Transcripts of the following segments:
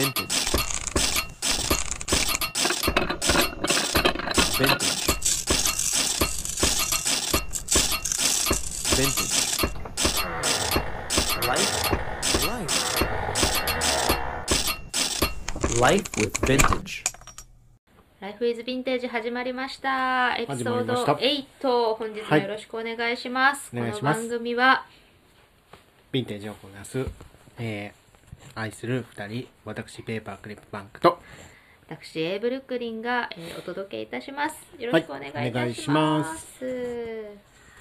vintage vintage vintage life? Life. Life with vintage. ライフイズヴィンテージ始まりました。エピソードました。8。本日もよろしくお願いします。はいこの番組は、ヴィンテージをこなす、えー、愛する二人、私、ペーパークリップバンクと、私、エイブルックリンが、えーお届けいたします。よろしくお願いいたします。はいお願いします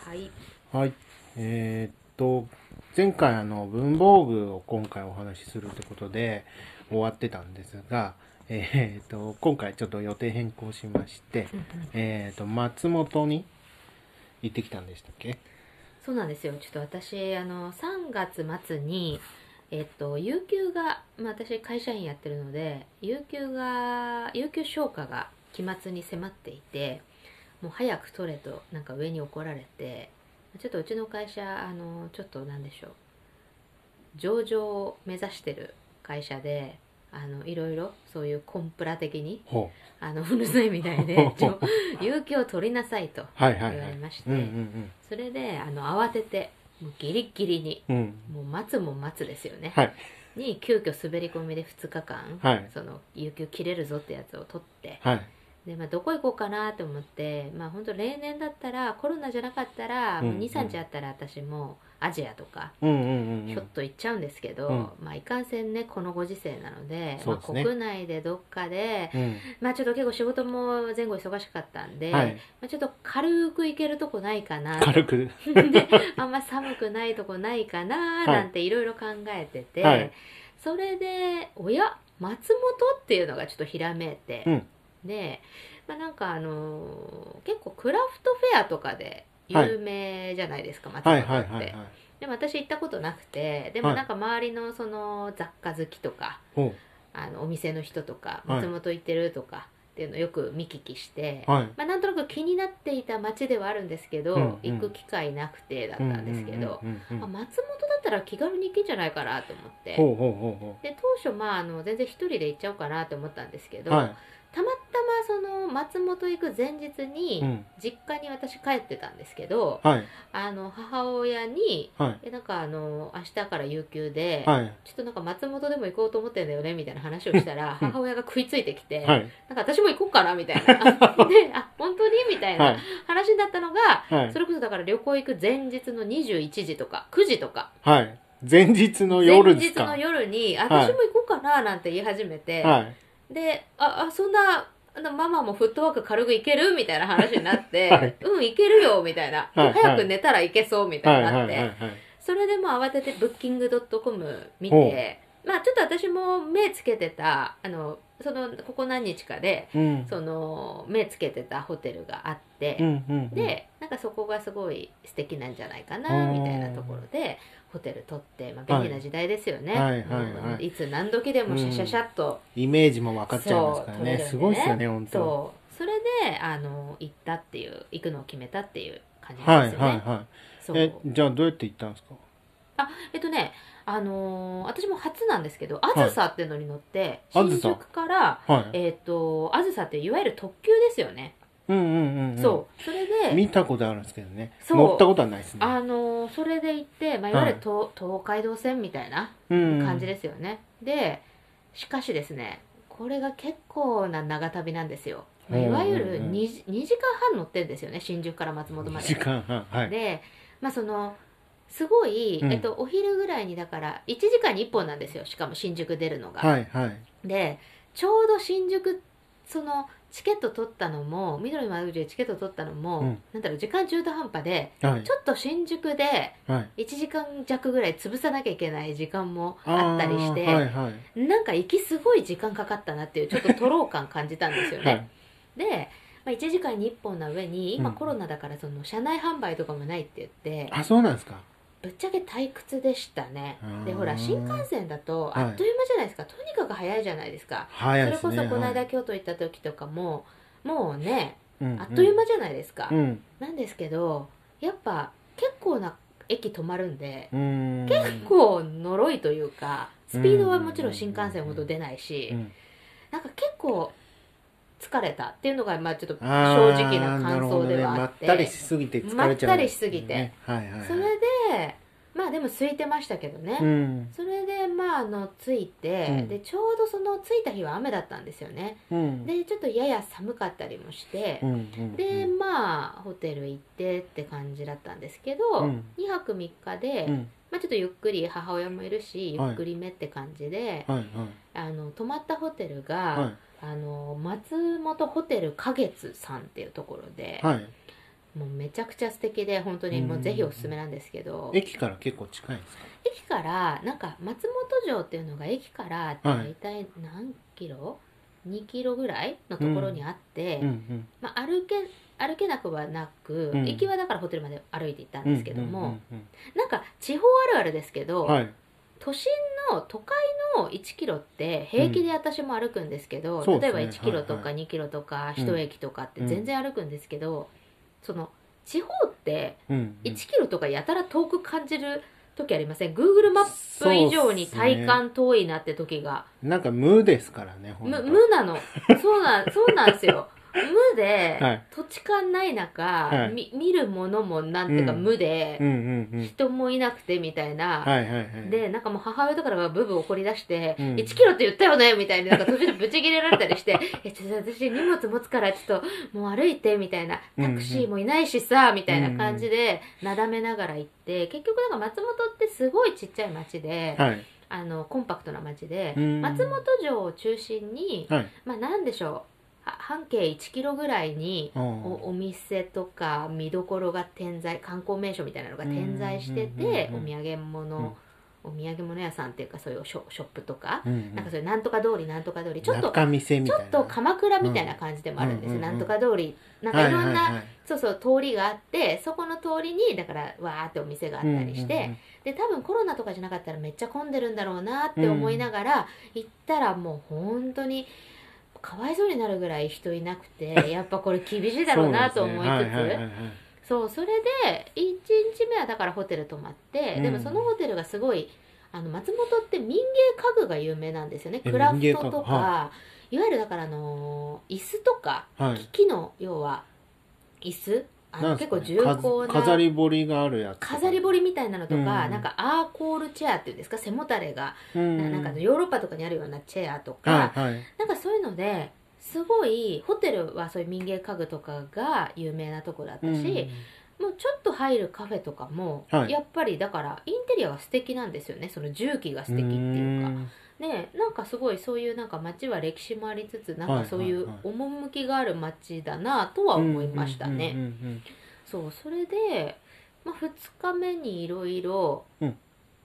はい。はい、えー、っと、前回あの、文房具を今回お話しするってことで終わってたんですが、えー、っと、今回ちょっと予定変更しまして、えー、っと、松本に行ってきたんでしたっけ？そうなんですよ。ちょっと私、あの、3月末に、えっと、有給が、まあ、私会社員やってるので、有給が、有給消化が期末に迫っていて、もう早く取れと、なんか上に怒られて、ちょっとうちの会社、あの、ちょっとなんでしょう、上場を目指してる会社で、あの、いろいろ、そういうコンプラ的に、ほあの、うるさいみたいで、ちょ有給を取りなさいとう。はいはい言わはい。れまして、それであの慌ててもうギリッギリにうん。うん。もう待つも待つですよね、はい。に急遽滑り込みで2日間、はいその有給切れるぞってやつを取ってはい。で、まあ、どこ行こうかなと思ってまあ本当例年だったらコロナじゃなかったら、うんもう23日あったら私もアジアとか。ひょっと行っちゃうんですけど、うんまあいかんせんねこのご時世なのでねまあ、国内でどっかで、うん。まあちょっと結構仕事も前後忙しかったんで、はい。まあ、ちょっと軽く行けるとこないかな軽く。であんま寒くないとこないかななんていろいろ考えてて、はいそれでおや松本っていうのがちょっとひらめいて、うんで、まあ、なんかあのー結構クラフトフェアとかで有名じゃないですか、松本はいって。でも私行ったことなくてでもはいなんか周りのその雑貨好きとか、ほあのお店の人とかはい松本行ってるとかっていうのをよく見聞きして、う。はい。まあ、なんとなく気になっていた街ではあるんですけど、うんうん行く機会なくてだったんですけど、松本だったら気軽に行けんじゃないかなと思ってで当初まああの全然一人で行っちゃおうかなと思ったんですけど、う。はい。たまたまその松本行く前日うにん。実家に私帰ってたんですけど、はい。あの母親にはい。えなんかあの明日から有給で、はい。ちょっとなんか松本でも行こうと思ってんだよねみたいな話をしたらうん母親が食いついてきて、はい。なんか私も行こうかなみたいな であ本当に？みたいは。ない話だったのが、はいそ。れこそだから旅行行く前日の21時とか9時とかはい。前日の夜ですか前日の夜に私も行こうかななんて言い始めて、はい。でああそんなママもフットワーク軽く行ける？みたいな話になって、はいうん行けるよみたいな、はい早く寝たら行けそうみたはいい。はい。になって、はい。はい。それでもう慌ててブッキングドットコム見ほてまあちょっと私も目つけてたあのそのここ何日かでうん。その目つけてたホテルがあって。でなんかそこがすごい素敵なんじゃないかなうんみたいなところでホテル取って、まあ、便利な時代ですよね、はいはいはい。いいつ何時でもシャシャシャっと、イメージも分かっちゃいますからね。そうすごいですよね、本当。そう。それであの行ったっていう行くのを決めたっていう感じですよね、はい。はそう。い。え、じゃあどうやって行ったんですか？あえっとねあのー私も初なんですけどあずさっていうのに乗って、あずさ。新宿からはい。えっ、とあずさっていわゆる特急ですよね、うんうんうんうん。そうそれで見たことあるんですけどね。そう乗ったことはないですね。あのーそれで行って、まあ、いわゆる東,、東海道線みたいなうん。感じですよね、でしかしですねこれが結構な長旅なんですよ、まあいわゆるうんうんうん 2, 時2時間半乗ってるんですよね新宿から松本まで時間半。はい。でまあそのすごい、うんえっと、お昼ぐらいにだから1時間に1本なんですよしかも新宿出るのが、はい。はい。でちょうど新宿そのチケット取ったのも緑の窓口でチケット取ったのも、うんなんだろう時間中途半端ではいち。ょっと新宿ではい。1時間弱ぐらい潰さなきゃいけない時間もああったりして、ーはいはい。なんか行きすごい時間かかったなっていうちょっととろう感感じたんですよね、はい。で、まあ、1時間に1本な上に今うんコロナだからその車内販売とかもないって言って、あ、そうなんですか。ぶっちゃけ退屈でしたね。うん。でほら新幹線だとはい。あっという間じゃないですか、とにかく早いじゃないですか。ね。それこそこの間はい京都行った時とかももうねうんあっという間じゃないですか、うん。なんですけどやっぱ結構な駅止まるんでうん。結構呪いというかスピードはもちろん新幹線ほど出ないし、うん。なんか結構疲れたっていうのがまあちょっと正直な感想ではあって、ね。まったりしすぎて疲れちゃう、まったりしすぎて。ね。はいはいはい。それでまあでも空いてましたけどね、うん。それでまああの着いて、うん。でちょうどその着いた日は雨だったんですよね。うん。でちょっとやや寒かったりもして、うんうんでまあホテル行ってって感じだったんですけど、うん。2泊3日で、うん。まあ、ちょっとゆっくり母親もいるしゆはい。っくりめって感じで、はい。あの泊まったホテルが、はいあの松本ホテル花月さんっていうところで、はい。はいもうめちゃくちゃ素敵で本当にもうぜひおすすめなんですけど、駅から結構近いんですか？駅からなんか松本城っていうのが駅から大体何キロ、2キロぐらいのところにあって、うんうんまあ、歩け歩けなくはなく、うん。行きはだからホテルまで歩いて行ったんですけども、うんうんなんか地方あるあるですけど、うんはい都心の都会の1キロって平気で私も歩くんですけど、そうですね。例えば1キロとかはい2キロとかうん。1駅とかって全然歩くんですけど、その地方ってうんうん。1キロとかやたら遠く感じる時ありません？Google マップ以上に体感遠いなって時が、なんか無ですからねほんと。む無なの。そうなんそうなんですよ無で、はい。土地勘ない中、はい。み見るものもなんていうかうん。無で、うんうんうん。人もいなくてみたいな、はいはいはい。でなんかもう母親とかがブブ怒り出して、うん。1キロって言ったよねみたいになんか途中でブチ切れられたりして「えちょっと私荷物持つからちょっともう歩いて」みたいな。タクシーもいないしさみたいな感じでなだめながら行って結局なんか松本ってすごいちっちゃい町で、はい。あのコンパクトな町で、うん。松本城を中心に、はい。まあなんでしょう。は半径1キロぐらいにお店とか見どころが点在観光名所みたいなのが点在しててお土産物、お土産物屋さんっていうかそういうショショップとか、うんうん。なんかそういうなんとか通りなんとか通りちょっとちょっと鎌倉みたいな感じでもあるんですよ、うんうんうんなんとか通りなんかいろんな、はいはいはい。そうそう通りがあってそこの通りにだからわーってお店があったりして、うんうんうんで多分コロナとかじゃなかったらめっちゃ混んでるんだろうなって思いながら、行ったらもう本当にかわいそうになるぐらい人いなくて やっぱこれ厳しいだろうなと思いつつ。そうそれで1日目はだからホテル泊まって、うん。でもそのホテルがすごいあの松本って民芸家具が有名なんですよね。えクラフトとか、、はい。わゆるだからあの椅子とかはい。木の要は椅子あ結ね構重厚なか飾り彫りがあるやつ飾り彫りみたいなのとか、うん。なんかアーコールチェアっていうんですか背もたれが、うん。ななんかヨーロッパとかにあるようなチェアとか、はいはい。なんかそういうのですごいホテルはそういう民芸家具とかが有名なとこだったし、もうちょっと入るカフェとかも、はい。やっぱりだからインテリアは素敵なんですよね。その重機が素敵っていうかでなんかすごいそういうなんか街は歴史もありつつなんかそういうはいはい趣がある街だなとは思いましたね、そうそれで、まあ、2日目にいろいろうん。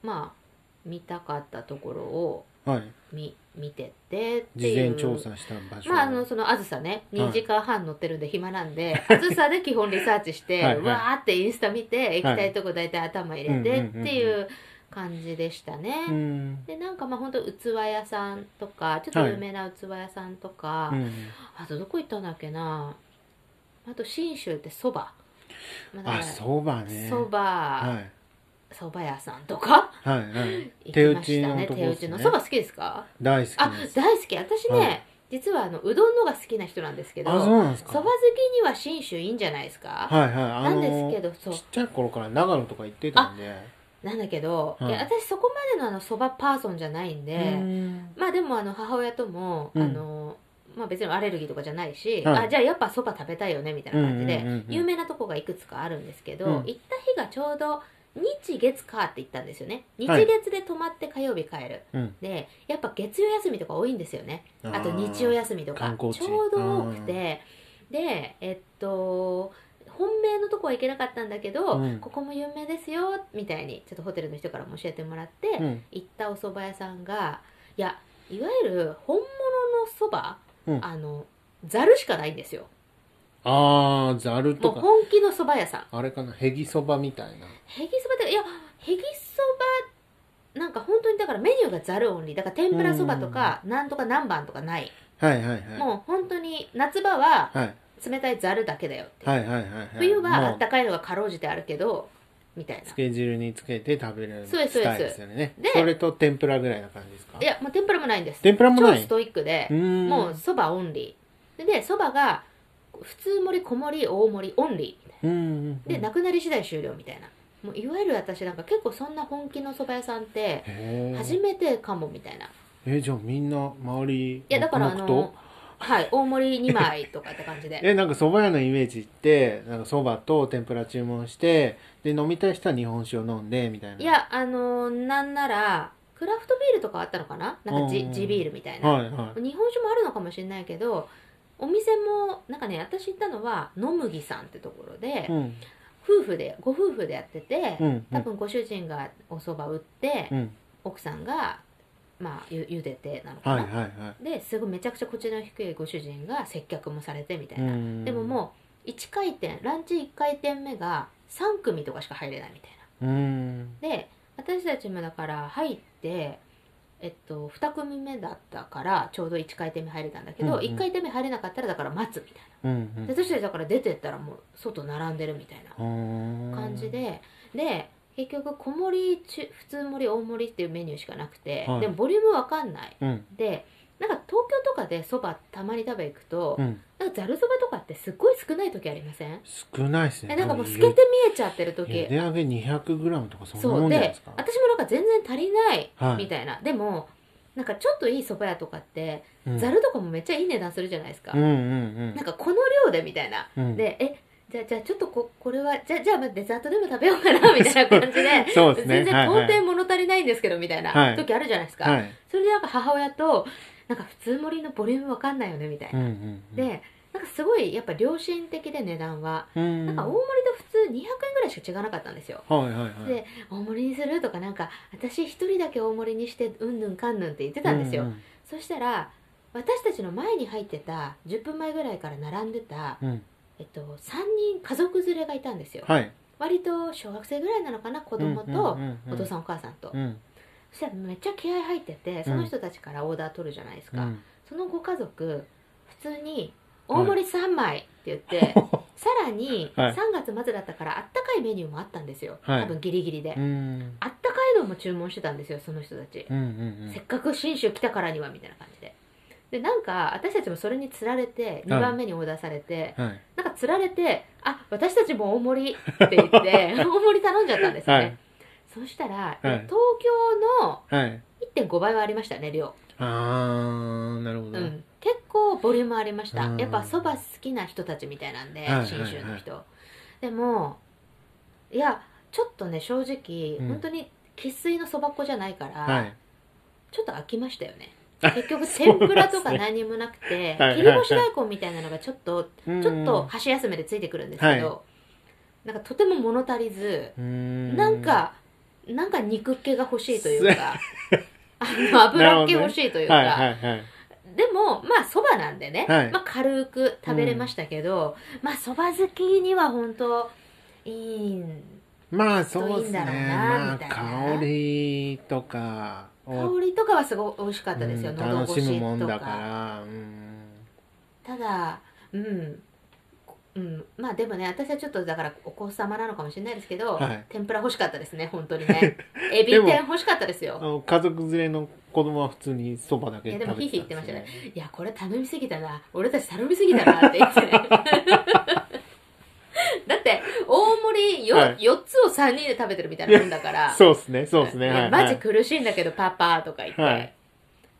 まあ見たかったところをうんはい。見見てってって事いう。前調査した場所。まああのそのあずさねはい。2時間半乗ってるんで暇なんであずさで基本リサーチしてはいはい。わーってインスタ見て行きたいとこ大体頭入れてっていう感じでしたね、うん。でなんかまあ本当器屋さんとかちょっと有名な器屋さんとか、うん。あとどこ行ったんだっけな。あと信州ってそばあそばね。そばはい。そば屋さんとか？はいはい。行手打きましたちのね。手打ちの。そば好きですか？大好きあ大好き。私ね、はい。実はあのうどんのが好きな人なんですけどあそば好きには信州いいんじゃないですか、はいはい。あなんのですけどそう。ちっちゃい頃から長野とか行ってたんでなんだけど、はいいや私そこまでのあのそばパーソンじゃないんで、うん。まあでもあの母親とも、うん。あのまあ別にアレルギーとかじゃないし、はいあじゃあやっぱそば食べたいよねみたいな感じで、うんうんうんうん。有名なとこがいくつかあるんですけど、うん行った日がちょうど日月火って言ったんですよね。日はい。月で泊まって火曜日帰る、うん。でやっぱ月曜休みとか多いんですよね。あとー日曜休みとか。ちょうど多くて。でえっと本命のとこは行けなかったんだけど、うん。ここも有名ですよみたいにちょっとホテルの人からも教えてもらって、うん。行ったお蕎麦屋さんがいやいわゆる本物のそば、うん。あのざるしかないんですよ。ああざるとか。本気のそば屋さん。あれかなへぎそばみたいな。へぎそばっていやへぎそばなんか本当にだからメニューがざるオンリー。だから天ぷらそばとかなんとか何番とかない、はいはいはい。もう本当に夏場ははい冷たいざるだけだよっていう、はいはいはいはい。冬はあもったかいのがかろうじてあるけどみたいな。つけ汁につけて食べるそうですスタイルですよね。でそれと天ぷらぐらいな感じですか？いやもう天ぷらもないんです。天ぷらもない？超ストイックでもうそばオンリー。でそばが普通盛り小盛り大盛りオンリー。みたいうんうんうん。なでなくなり次第終了みたいな。もういわゆる私なんか結構そんな本気のそば屋さんって初めてかもみたいな。えじゃあみんな周りいやだからあのはい大盛り2枚とかって感じで。えなんか蕎麦屋のイメージってなんか蕎麦と天ぷら注文してで飲みたい人は日本酒を飲んでみたいな。いやあのなんならクラフトビールとかあったのかな？なんかうん地地ビールみたいな、はいはい。日本酒もあるのかもしれないけどお店もなんかね私行ったのは野麦さんってところで、うん。夫婦でご夫婦でやってて、うん。多分ご主人がお蕎麦売って、うん。奥さんがまあゆ茹でてなのかな、はいはいはい。ですごいめちゃくちゃこちらの低いご主人が接客もされてみたいな、うん。でももう1回転ランチ1回転目が3組とかしか入れないみたいな。うん。で私たちもだから入ってえっと2組目だったからちょうど1回転目入れたんだけど、うんうん。1回転目入れなかったらだから待つみたいうんなで私たちだから出てったらもう外並んでるみたいなうん。感じでで結局小盛り中普通盛り大盛りっていうメニューしかなくて、はい。でもボリュームわかんない。うん。でなんか東京とかでそばたまに食べ行くと、うん。なんかざるそばとかってすっごい少ない時ありません？少ないですね。えなんかもう透けて見えちゃってる時。茹で揚げ 200g とかそんなそうんじゃないですか。私もなんか全然足りないはいみたいな、でもなんかちょっといい蕎麦屋とかってうん。ざるとかもめっちゃいい値段するじゃないですか、うんうんなんかこの量でみたいな、うんうん。でえじゃあじゃあちょっとここれはじゃあじゃあまあデザートでも食べようかなみたいな感じでそうですね。全然はい。はい到底物足りないんですけどみたいはない。時あるじゃないですか、はい。それでなんか母親となんか普通盛りのボリュームわかんないよねみたいな、うんうんうん。でなんかすごいやっぱ良心的で値段は、うん。なんか大盛りと普通200円ぐらいしか違わなかったんですよ。はいはいはい。で大盛りにするとかなんか私一人だけ大盛りにしてうんぬんかんぬんって言ってたんですよ、うんそしたら私たちの前に入ってた10分前ぐらいから並んでた、うんえっと、3人家族連れがいたんですよ、はい。割と小学生ぐらいなのかな子供とお父さんんお母さんと、うん。そしたらめっちゃ気合入っててその人たちからオーダー取るじゃないですか、うん。そのご家族普通に大盛り3枚って言って、さらにはい。3月末だったからあったかいメニューもあったんですよ、はい。多分ギリギリで、うん。あったかいのも注文してたんですよその人たち、うんうん。せっかく信州来たからにはみたいな感じででなんか私たちもそれにつられて2番目にオーダーされて、うんはい。なんかつられてあ私たちも大盛りって言って 大盛り頼んじゃったんですね、はい。そしたら、はい。東京のはい。1.5倍はありましたね量あーなるほど。うん、結構ボリュームありました。うん。やっぱそば好きな人たちみたいなんではい信州の人、でもいやちょっとね正直、うん。本当に生粋のそば粉じゃないから、はい。ちょっと飽きましたよね結局天ぷらとか何もなくて はい切り干し大根みたいなのがちょっとうんちょっと箸休めでついてくるんですけど、はなんかとても物足りず、うん。なんかなんか肉っ気が欲しいというかあの油っ気欲しいというか、でもまあそばなんでね、はい。まあ、軽く食べれましたけど、まあそば好きには本当いいんまあそうですね。いいんだろうなまあみたいな。香りとかを香りとかはすごい美味しかったですよ、うん楽しむもんとだかからうん。ただうん。うん、まあでもね私はちょっとだからお子様なのかもしれないですけど、はい。天ぷら欲しかったですね本当にね。エビでも天欲しかったですあよの家族連れの子供は普通にそばだけいやでも食べてたんヒーヒー言ってましたねね。いやこれ頼みすぎたな。俺たち頼みすぎたなって言ってね だって大盛りよ、はい。4つを3人で食べてるみたいなもんだから。そうですねそうですね。はい。マジ苦しいんだけどパパとか言って、はい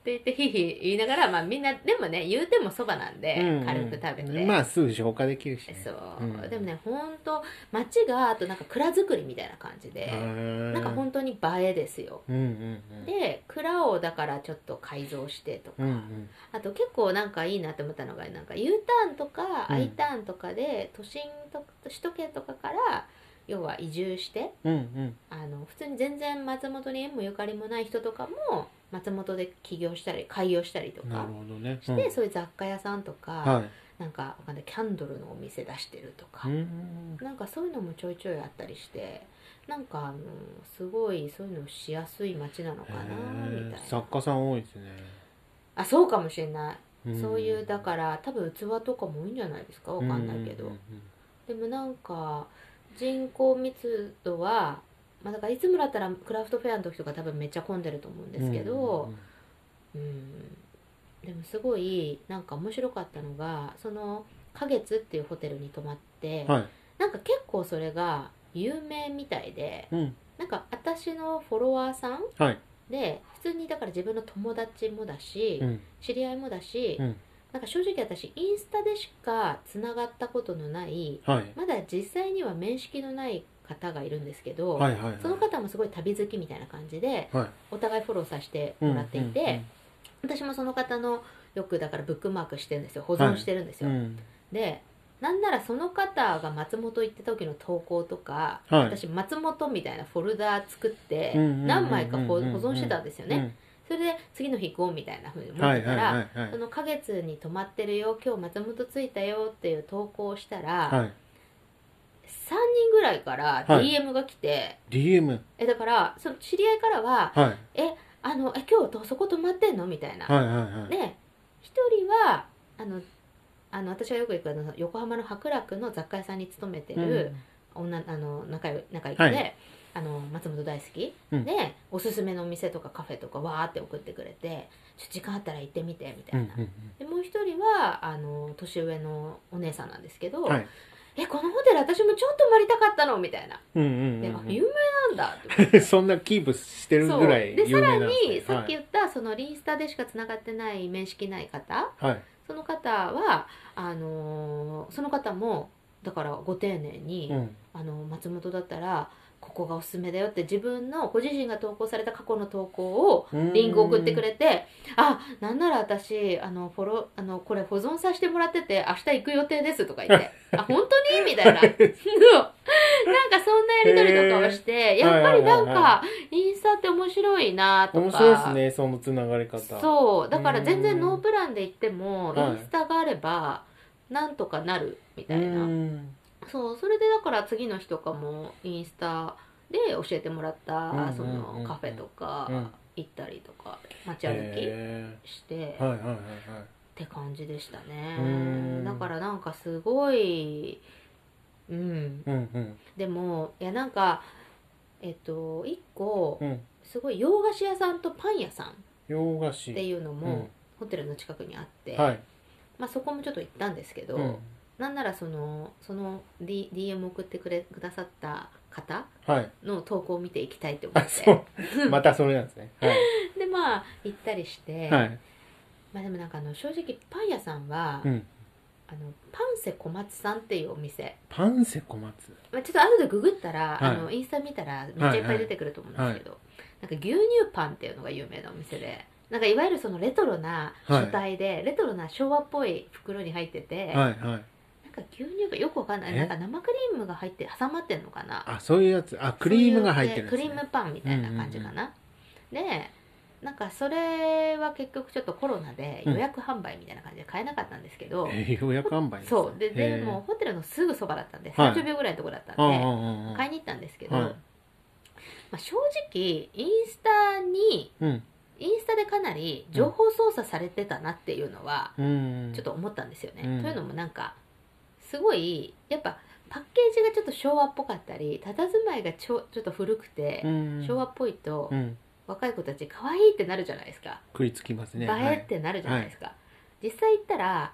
って言ってヒーヒー言いながら、まあ、みんなでもね言うてもそばなんで、うんうん。軽く食べて、まあすぐ消化できるしね。そう、うん。でもねほんと街があとなんか蔵造りみたいな感じで、ななんか本当に映えですよ。うんうんうん。で蔵をだからちょっと改造してとか、うんうん。あと結構なんかいいなって思ったのがなんか U ターンとかうん。I ターンとかで都心と首都圏とかから要は移住してうんうん。あの普通に全然松本に縁もゆかりもない人とかも松本で起業したり開業したりとなるかほどね。して、そういう雑貨屋さんとか、はい。なんかわかんないキャンドルのお店出してるとか、うんなんかそういうのもちょいちょいあったりしてなんかあのすごいそういうのしやすい街なのかなみたいな。作家さん多いですね。あそうかもしれない、ん。そういうだから多分器とかも多いんじゃないですか？わかんないけど、うんうん。でもなんか人口密度は、まあ、だからいつもだったらクラフトフェアの時とか多分めっちゃ混んでると思うんですけど、うんでもすごいなんか面白かったのがその花月っていうホテルに泊まって、はい。なんか結構それが有名みたいでうん。なんか私のフォロワーさんはい。で普通にだから自分の友達もだし、うん。知り合いもだし、うん。なんか正直私インスタでしかつながったことのないはい。まだ実際には面識のない方がいるんですけど、はいはいはい。その方もすごい旅好きみたいな感じではい。お互いフォローさせてもらっていて、私もその方のよくだからブックマークしてるんですよ。保存してるんですよ、うんうんでなんならその方が松本行った時の投稿とか、はい。私松本みたいなフォルダー作ってうんうんうんうん何枚か保存してたんですよね、それで次の日行こうみたいな風にうんはいはい思ってたら、はいはい。その花月に泊まってるよ今日松本着いたよっていう投稿をしたら、はい3人ぐらいからはい。DM が来て、DM えだからその知り合いからははい「えあのえ今日とそこ泊まってんの?」みたいな、はいはいはい。で一人はあのあの私がよく行くあの横浜の白楽の雑貨屋さんに勤めてる、女あの仲良い仲良くで、はい。あの松本大好き、うん。でおすすめのお店とかカフェとかわーって送ってくれて「ちょ時間あったら行ってみて」みたいな、うんうんでもう一人はあの年上のお姉さんなんですけど「うんはいえこのホテル私もちょっと泊まりたかったの」みたいな。うんうんで、うん。あ有名なんだ。そんなキープしてるぐらいでさら有名なんですねにさっき言ったそのリンスタでしかつながってない面識ない方。はいはい。その方はあのーその方もだからご丁寧に、うん。あの松本だったらここがおすすめだよって自分のご自身が投稿された過去の投稿をリンク送ってくれてあなんなら私あのフォローあのこれ保存させてもらってて明日行く予定ですとか言って。あ本当に？みたいな。そ うなんかそんなやり取りとかをしてやっぱりなんかインスタって面白いなとか。面白いですねそのつながり方。そう。だから全うん。然ノープランで行ってもイはい。ンスタがあればなんとかなるみたいな、うんそうそれでだから次の日とかもインスタで教えてもらった、そのカフェとかうん。行ったりとか街歩へきして、ーはいはいはいはい。って感じでしたね。うん。だからなんかすごいうん。うんうん。でもいやなんかえっと一個うん。すごい洋菓子屋さんとパン屋さんっ洋菓子。ていうのも、うん。ホテルの近くにあって、はい。まあ、そこもちょっと行ったんですけど、うんなんならそのその、D、DM 送ってくれくださった方はい。の投稿を見ていきたいって思って。う。またそれなんですね。はい。でまあ行ったりして、はい。まあでもなんかあの正直パン屋さんは、うん。あのパンセ小松さんっていうお店、パンセ小松？まあ、ちょっと後でググったら、はい。あのインスタ見たらめっちゃいっぱい出てくると思うんですけど、なんか牛乳パンっていうのが有名なお店でなんかいわゆるそのレトロな書体で、レトロな昭和っぽい袋に入ってて、はいはいか牛乳がよくわかんない。え？なんか生クリームが入って挟まってんのかな？あそういうやつ？あクリームが入ってるんクですねリームパンみたいな感じかな、でなんかそれは結局ちょっとコロナで予約販売みたいな感じで買えなかったんですけど、えー予約販売ですそう。ででもホテルのすぐそばだったんではい。30秒ぐらいのところだったんで、うんうんうんうん。買いに行ったんですけど、はい。まあ、正直インスタにうん。インスタでかなり情報操作されてたなっていうのはうん。ちょっと思ったんですよね。うん。というのもなんかすごいやっぱパッケージがちょっと昭和っぽかったり佇まいがちょちょっと古くて、うん。昭和っぽいと、うん。若い子たち可愛いってなるじゃないですか、食いつきますね。映えってなるじゃないですか、実際行ったら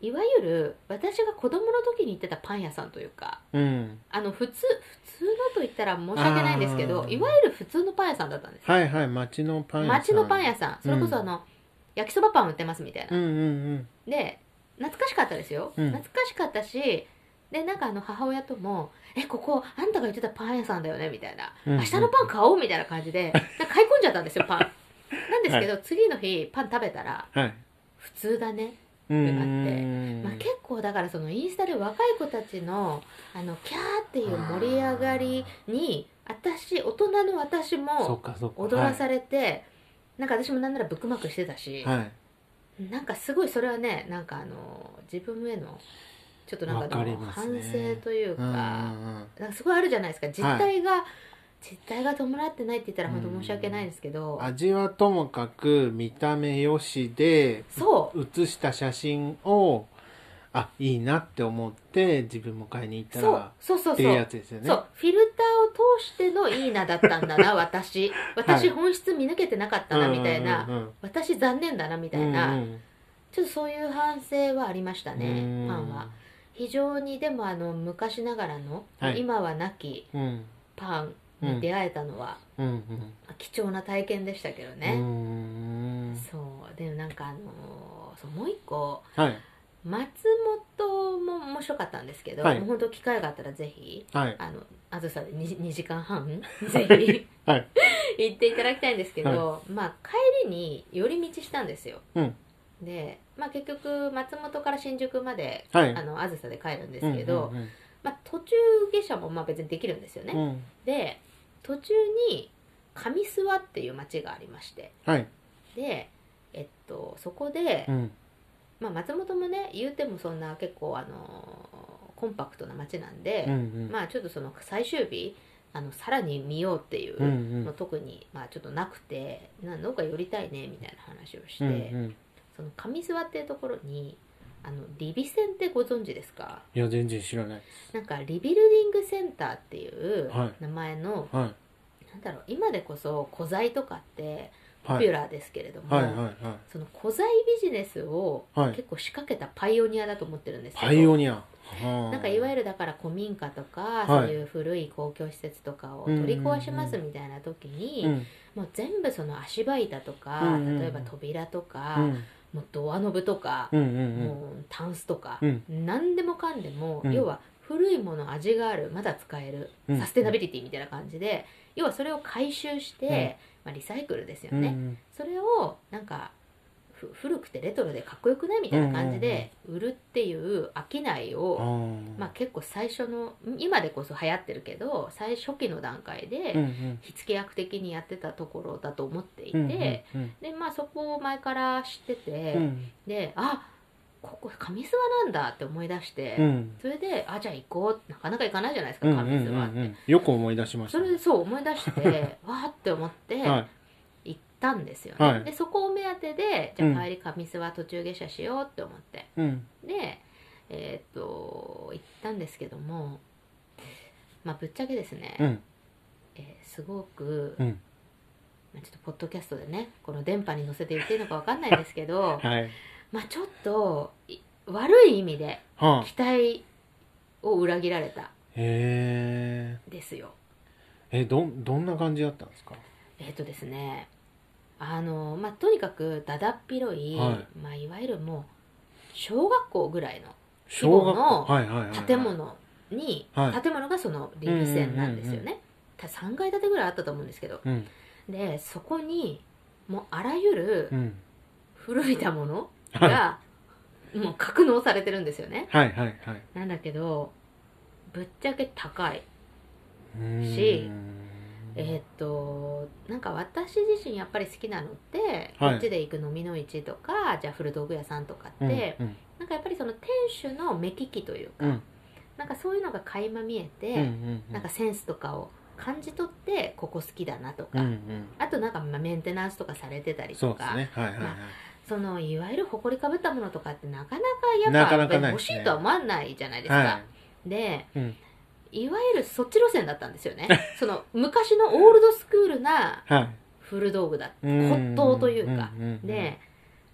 いわゆる私が子供の時に行ってたパン屋さんというかはいうん。あの普通普通のと言ったら申し訳ないんですけどいわゆる普通のパン屋さんだったんですよ。はいはい町のパン屋さん。町のパン屋さん。それこそあの、焼きそばパン売ってますみたいな、うんうんうん。で懐かしかったですよ、うん。懐かしかったしでなんかあの母親とも「えここあんたが言ってたパン屋さんだよね」みたいな。明日のパン買おう？みたいな感じで なんか買い込んじゃったんですよパン。なんですけど、次の日パン食べたらはい。普通だね、うんってなって。うんまあ、結構だからそのインスタで若い子たちのあのキャーっていう盛り上がりに私大人の私も踊らされて、なんか私もなんならブックマークしてたし、はい、はいなんかすごいそれはねなんかあの自分へのちょっとなんか反省というか,、うんうんうん。なんかすごいあるじゃないですか。実態が、実態が伴ってないって言ったら本当申し訳ないですけど、味はともかく見た目よしでそう。写した写真をあいいなって思って自分も買いに行ったそうらそうそう。っていうそうやつですよね。そうフィルターを通してのいいなだったんだな 私。私本質見抜けてなかったなみたいな、うんうん。私残念だなみたいな、うんうん。ちょっとそういう反省はありましたねうん。パンは。非常にでもあの昔ながらの、はい。今はなきうんパンに出会えたのは、うん。うん貴重な体験でしたけどうね、んそうでもなんかあのそうもう一個はい松本も面白かったんですけど、はい。もう本当機会があったらぜひはい。あのあずさで 2, 2時間半 ぜひはい。行っていただきたいんですけど、まあ帰りに寄り道したんですよ。うん。で、まあ、結局松本から新宿まで、はい。あのあずさで帰るんですけど、うんうんまあ、途中下車もまあ別にできるんですよね、うん。うんで途中に上諏訪っていう町がありまして。はい。でえっとそこで、うんまあ、松本もね言うてもそんな結構あのコンパクトな町なんで、うんうん。まあちょっとその最終日あのさらに見ようっていううんうん。の特に、まあ、ちょっとなくてなどっか寄りたいねみたいな話をして、うんうん。その上諏訪っていうところにあのリビセンってご存知ですか？いや全然知らないなんかリビルディングセンターっていうはい。名前の、はい。なんだろう今でこそ古材とかってポはい。ピュラーですけれども、はいはいはい。その古材ビジネスをはい。結構仕掛けたパイオニアだと思ってるんですけど、パイオニア。なんかいわゆゆるだから古民家とか、はい。そういう古い公共施設とかを取り壊しますみたいな時に、うん。もう全部その足場板とか、うんうん例えば扉とか、うん。もうドアノブとか、うんうんもうタンスとか、うん。何でもかんでも、うん。要は古いもの味があるまだ使える、うん。サステナビリティみたいな感じで要はそれを回収して、まあ、リサイクルですよね、うんうん。それをなんかふ古くてレトロでかっこよくないみたいな感じで売るっていう商いを、まあ、結構最初の今でこそ流行ってるけど最初期の段階で、火付け役的にやってたところだと思っていて、でまあそこを前から知ってて、うん。であここ上諏訪なんだって思い出して、うん。それであじゃあ行こうなかなか行かないじゃないですかうんうん上諏訪って、うんよく思い出しましたそれでそう思い出して わーって思ってはい。行ったんですよね、はい。でそこを目当てでじゃあ帰り上諏訪途中下車しようって思って。うん。でえーっと行ったんですけどもまあぶっちゃけですね、うん。えーすごく、うん。まあちょっとポッドキャストでねこの電波に乗せて言っていいのかわかんないんですけど はいまあちょっとい悪い意味ではあ期待を裏切られた。へですよ。ええどどんな感じだったんですか？えっ、とですねあのまあとにかくだだっ広い、はい。まあ、いわゆるもう小学校ぐらいの小学校。のはいはいはいはい。建物に、はい。建物がそのリビ線なんですよね、た3階建てぐらいあったと思うんですけど。うん。でそこにもうあらゆるうん。古びたものが、もう格納されてるんですよね。はいはいはい。なんだけどぶっちゃけ高い。しえーっとなんか私自身やっぱり好きなのって、はい。こっちで行く飲みの市とかじゃあ古道具屋さんとかって、うんなんかやっぱりその店主の目利きというか、うん。なんかそういうのが垣間見えて、うんうんうん。なんかセンスとかを感じ取ってここ好きだなとか、うんうん。あとなんかまあメンテナンスとかされてたりそうですとかね。はいはいはい。まそのいわゆる埃かぶったものとかってなかなかやっぱなかなかない欲しいとは思わないじゃないですか。はい。で、うん。いわゆるそっち路線だったんですよね。その昔のオールドスクールなはい。古道具だうん骨董というか。で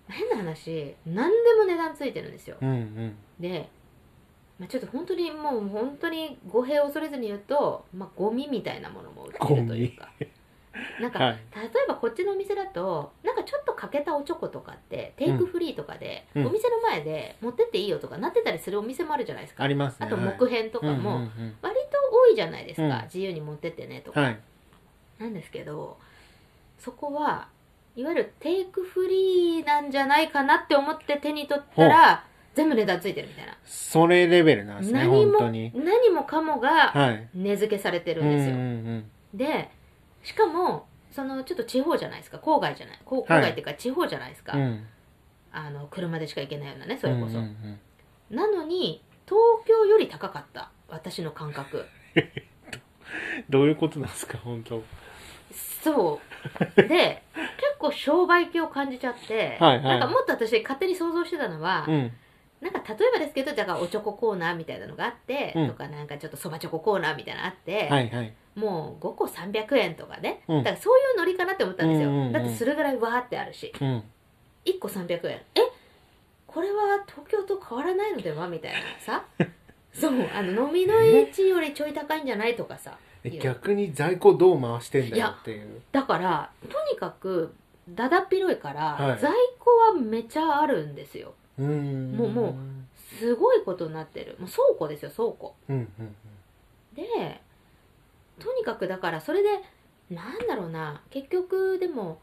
変な話何でも値段ついてるんですよ。うんうん。で、まあ、ちょっと本当にもう本当に語弊を恐れずに言うと、まあ、ゴミみたいなものも売ってるというか。なんか、はい。例えばこっちのお店だとちょっと欠けたおちょことかってテイクフリーとかで、うん。お店の前で持ってっていいよとかなってたりするお店もあるじゃないですか。ありますね。あとはい木片とかも、うんうん割と多いじゃないですか、うん。自由に持ってってねとか、うんはい。なんですけどそこはいわゆるテイクフリーなんじゃないかなって思って手に取ったら全部値段ついてるみたいな。それレベルなんですね何も本当に。何もかもがはい。値付けされてるんですよ、うんうん。でしかもそのちょっと地方じゃないですか。郊外じゃない。郊郊外っていうか地方じゃないですか、あの車でしか行けないようなねそれこそ、うんうん。なのに東京より高かった。私の感覚。どういうことなんですか本当。そう。で結構商売気を感じちゃって、はいはい。なんかもっと私勝手に想像してたのは、うんなんか例えばですけどだからおチョココーナーみたいなのがあって、うん。とかなんかちょっとそばチョココーナーみたいなのあって、はいはい。もう5個300円とかね、うん。だからそういうノリかなって思ったんですよ、うんうんうん。だってそれぐらいわーってあるし。うん。1個300円えこれは東京と変わらないのではみたいなさ。そうあの飲みの市よりちょい高いんじゃないとかさ。逆に在庫どう回してんだよっていう。だからとにかくだだっ広いから、はい。在庫はめちゃあるんですよもうもすごいことになってる。もう倉庫ですよ倉庫。うん。うんうん。でとにかくだからそれでなんだろうな結局でも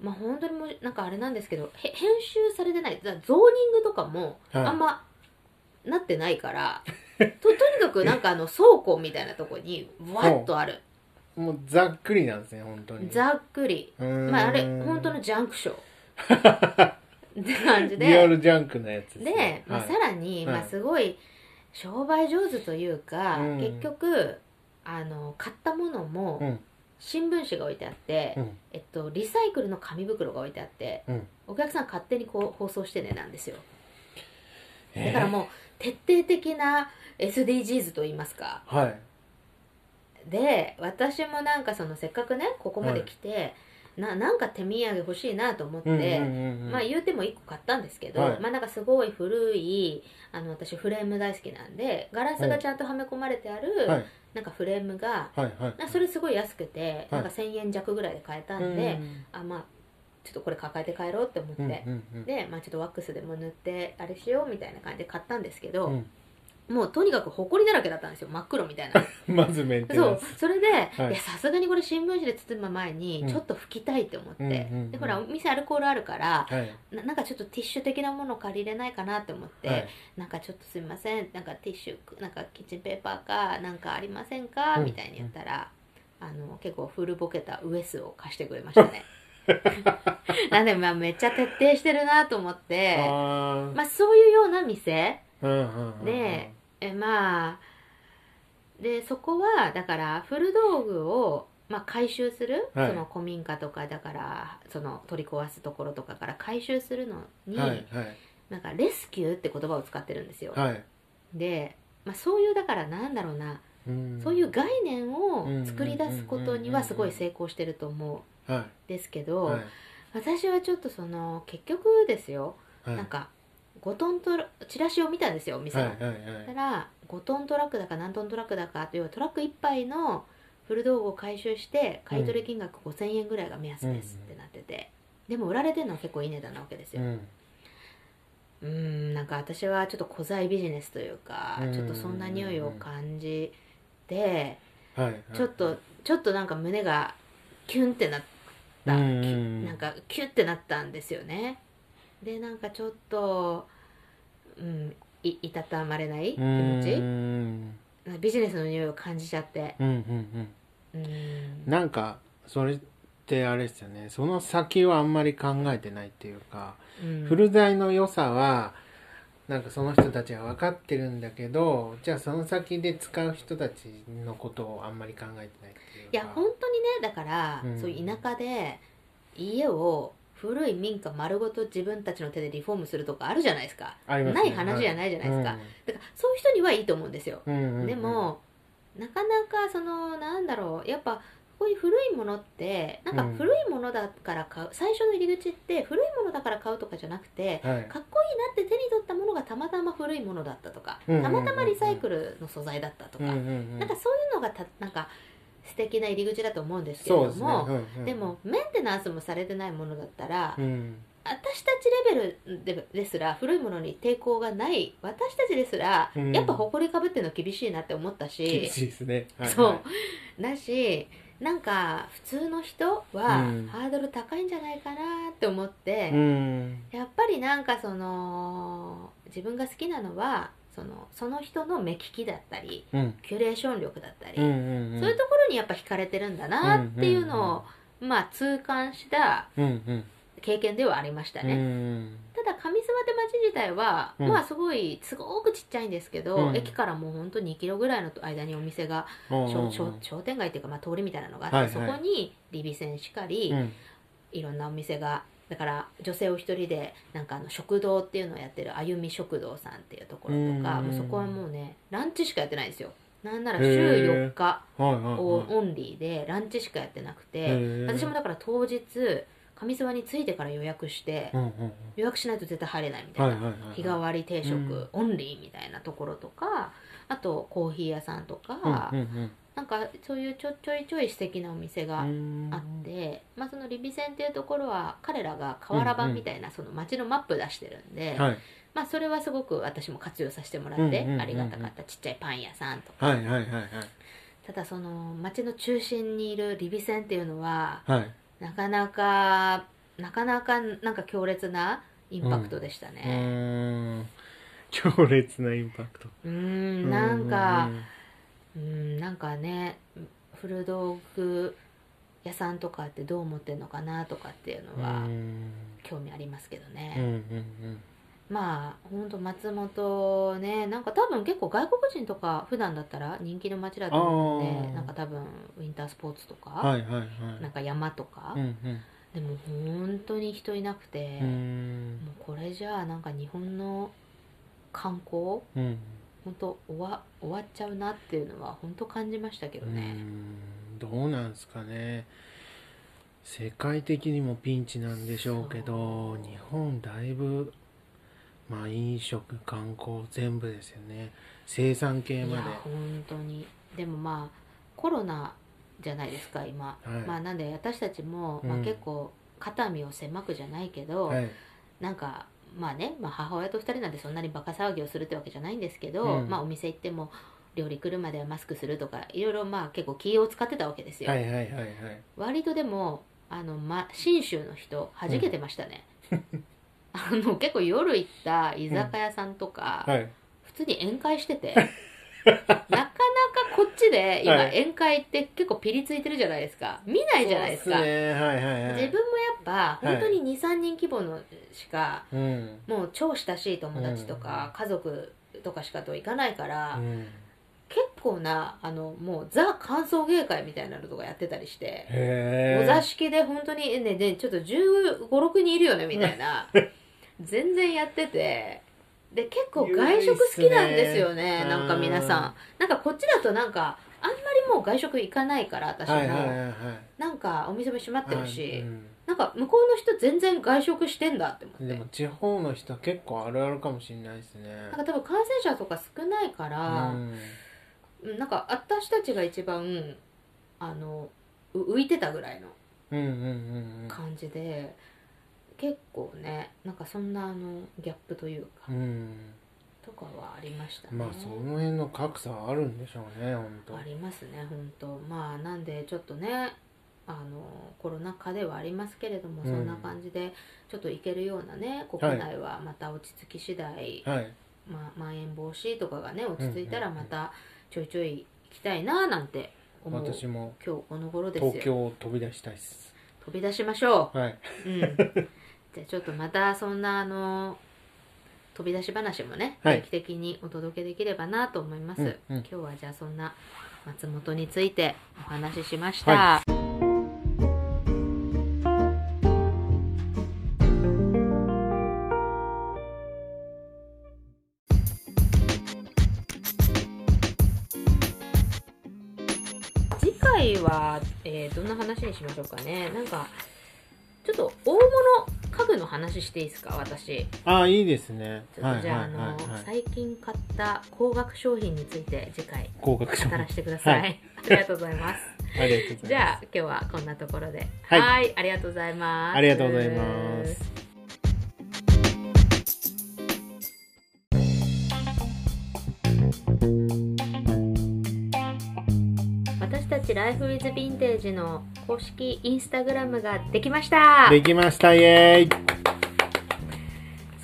まあ本当にもうなんかあれなんですけどへ編集されてない。ゾーニングとかもはい。あんまなってないから、ととにかくなんかあの 倉庫みたいなとこにわっとある。うん。もうざっくりなんですね、本当に。ざっくり。まああれ本当のジャンクショー って感じで。リアルジャンクなやつでね。、まあ、はい。さらに、はい。まあ、すごい商売上手というか、うん。結局あの買ったものも、うん。新聞紙が置いてあって、うん。えっと、リサイクルの紙袋が置いてあって、うん。お客さん勝手にこう放送してねなんですよ。えー？だからもう徹底的な SDGs と言いますか。はい。で私もなんかそのせっかくねここまで来て、ななんか手土産欲しいなと思って、まあ言うても1個買ったんですけど、はい。まあなんかすごい古いあの私フレーム大好きなんでガラスがちゃんとはめ込まれてある、はい。なんかフレームがはいそれすごい安くて、はい。なんか1000円弱ぐらいで買えたんで、あまあちょっとこれ抱えて帰ろうって。思って、で、まあ、ちょっとワックスでも塗ってあれしようみたいな感じで買ったんですけど、うんもうとにかく埃だらけだったんですよ。真っ黒みたいな。まずメンテそう。それで、い、はい。やさすがにこれ新聞紙で包む前にうん。ちょっと拭きたいって思って、うんうんうん。でほらお店アルコールあるからはい。ななんかちょっとティッシュ的なもの借りれないかなって思って、はい。なんかちょっとすいません。なんかティッシュなんかキッチンペーパーかなんかありませんか、うん。みたいに言ったらあの結構フルボケたウエスを貸してくれましたね。なんでまあめっちゃ徹底してるなと思って。あまあそういうような店。でえまあでそこはだから古道具を、まあ、回収する、はい。その古民家とかだからその取り壊すところとかから回収するのに、はいはい。なんかレスキューって言葉を使ってるんですよ、はい。で、まあ、そういうだからなんだろうな、うん。そういう概念を作り出すことにはすごい成功してると思うんはですけいど、はい。私はちょっとその結局ですよ、はい。なんか5トントラチラシを見たんですよお店。の、はいはい。そしたら5トントラックだか何トントラックだかというトラック1杯の古道具を回収して買取金額5000円ぐらいが目安ですってなってて、でも売られてるのは結構いい値段なわけですよ。うん。うーん。なんか私はちょっと古材ビジネスというかうん。ちょっとそんな匂いを感じてはいちょっとちょっとなんか胸がキュンってなった。うんキュなんかキュッてなったんですよねでなんかちょっとうんいいたたまれない気う持ち？んビジネスの匂いを感じちゃって。うんうんうん。うん。なんかそれってあれですよね。その先はあんまり考えてないっていうかうん。古材の良さはなんかその人たちは分かってるんだけどじゃあその先で使う人たちのことをあんまり考えてないっていうか。いや本当にねだから、うん。そういう田舎で家を古い民家丸ごと自分たちの手でリフォームするとかあるじゃないですか。ね。ない話じゃないじゃないですか、だからそういう人にはいいと思うんですよ、うんうんうん。うんでもなかなかそのなんだろう。やっぱこういう古いものってなんかうん。古いものだから買う、最初の入り口って古いものだから買うとかじゃなくてはい。かっこいいなって手に取ったものがたまたま古いものだったとか、うんうんうんうん。たまたまリサイクルの素材だったとか、うんうんうん。なんかそういうのがたなんか素敵な入り口だと思うんですけれそうですね。どもうんうんでもメンテナンスもされてないものだったら、うん。私たちレベルでですら古いものに抵抗がない私たちですら、うん。やっぱ埃かぶってるの厳しいなって思った厳し、しいですね。はいそう。はいだしなんか普通の人はうん。ハードル高いんじゃないかなって思って、うん。やっぱりなんかその自分が好きなのはそのその人の目利きだったりうん。キュレーション力だったり、うんうんうん。そういうところにやっぱ惹かれてるんだなっていうのを、まあ痛感したうんうん。経験ではありましたうね、ん。ただ上諏訪って町自体は、うん。まあすごいすごくちっちゃいんですけど、うん。駅からもうほんと2キロぐらいの間にお店が、うんうんうん。商店街っていうか、まあ、通りみたいなのがあって、はいはい。そこにリビセンしかり、うん。いろんなお店がだから女性お一人でなんかあの食堂っていうのをやってるあゆみ食堂さんっていうところとかうんもうそこはもうねランチしかやってないんですよ。なんなら週へー。4日はいはいはい。オオンリーでランチしかやってなくて私もだから当日上諏訪に着いてから予約して予約しないと絶対入れないみたいな、日替わり定食、うん。オンリーみたいなところとかあとコーヒー屋さんとか、なんかそういうちょちょいちょい素敵なお店がうんあって、まあ、そのリビ線っていうところは彼らが河原版みたいなその街のマップ出してるんで、はい。まあ、それはすごく私も活用させてもらってうんうんうんうん。ありがたかった。ちっちゃいパン屋さんとか。はいはいはいはい。ただその街の中心にいるリビ線っていうのははい。なかなかなかなかなんか強烈なインパクトでしたうねーん。強烈なインパクト。うーんなんかううんなんかね古道具屋さんとかってどう思ってんのかなとかっていうのはん。興味ありますけどね、うんうんうん。まあほんと松本ねなんか多分結構外国人とか普段だったら人気の街だと思うんあー。でなんか多分ウィンタースポーツとか、はいはいはい。なんか山とか、うんでも本当に人いなくて、うんうん。もうこれじゃあなんか日本の観光うん本当終わ終わっちゃうなっていうのは本当感じましたけどうね、んどうなんすかね。世界的にもピンチなんでしょうけど日本だいぶまあ飲食観光全部ですよね。生産系まで。いや本当に。でもまあコロナじゃないですか今、はい。まあなんで私たちも、うん。まあ、結構肩身を狭くじゃないけど、はい。なんかまあね、まあ、母親と2人なんでそんなにバカ騒ぎをするってわけじゃないんですけど、うん。まあお店行っても料理来るまではマスクするとかいろいろまあ結構気を使ってたわけですよ、はいはいはいはい。割とでもあの、ま、信州の人はじけてましたね、あの結構夜行った居酒屋さんとか、はい。普通に宴会しててなかなかこっちで今、はい。宴会って結構ピリついてるじゃないですか。見ないじゃないですか。そうっね。はいはいはい。自分もやっぱはい。本当に23人規模のしか、うん。もう超親しい友達とうん。か家族とかしかと行かないから、うん。結構なあのもうザ歓送迎会みたいなのとかやってたりしてお座敷で本当にねねちょっと1 5 6人いるよねみたいな 全然やっててで結構外食好きなんですよねね。なんか皆さん。なんかこっちだとなんかあんまりもう外食行かないから私も、はいはいはいはい。なんかお店も閉まってるし、はいうん。なんか向こうの人全然外食してんだって思って。でも地方の人は結構あるあるかもしれないですね。なんか多分感染者とか少ないから、うん。うんなんか私たちが一番あのう浮いてたぐらいのうんうんうん。感じで、結構ねなんかそんなあのギャップというか、うん。うんとかはありましたね、まあその辺の格差はあるんでしょうね本当。ありますね本当。まあなんでちょっとねあのコロナ禍ではありますけれども、うん。そんな感じでちょっと行けるようなね国内はまた落ち着き次第、はい。まあ、まん延防止とかがね落ち着いたらまたちょいちょい行きたいななんて思う私も今日この頃ですよ。東京を飛び出したいです。飛び出しましょはい、う、うん、じゃあちょっとまたそんなあの飛び出し話もね、はい。定期的にお届けできればなと思います、うんうん。今日はじゃあそんな松本についてお話ししました、は次回は、えーどんな話にしましょうかね。なんか家具の話していいですか？私。ああいいですね。ちょっとじゃあ、はいはいはい。あのはい最近買った高額商品について次回合格賞語らせてください、はありがとうございます。ありがとうございます。じゃあ今日はこんなところで。ははいいありがとうございます。ありがとうございますちライフウィズヴィンテージの公式インスタグラムができました。できましたイエーイ。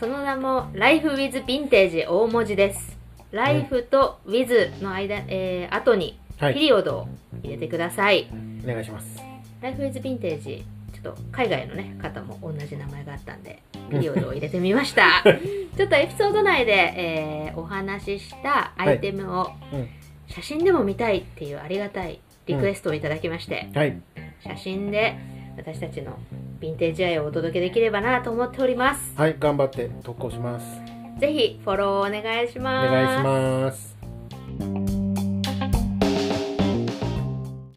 その名もライフウィズヴィンテージ大文字です。ライフとウィズの間、えー後にはい。ピリオドを入れてください、お願いします。ライフウィズヴィンテージちょっと海外のね方も同じ名前があったんでピリオドを入れてみました。ちょっとエピソード内で、えーお話ししたアイテムをうん。写真でも見たいっていうありがたいリクエストをいただきまして、はい。写真で私たちのヴィンテージ愛をお届けできればなと思っております。はい頑張って投稿します。ぜひフォローお願いしおます。願いします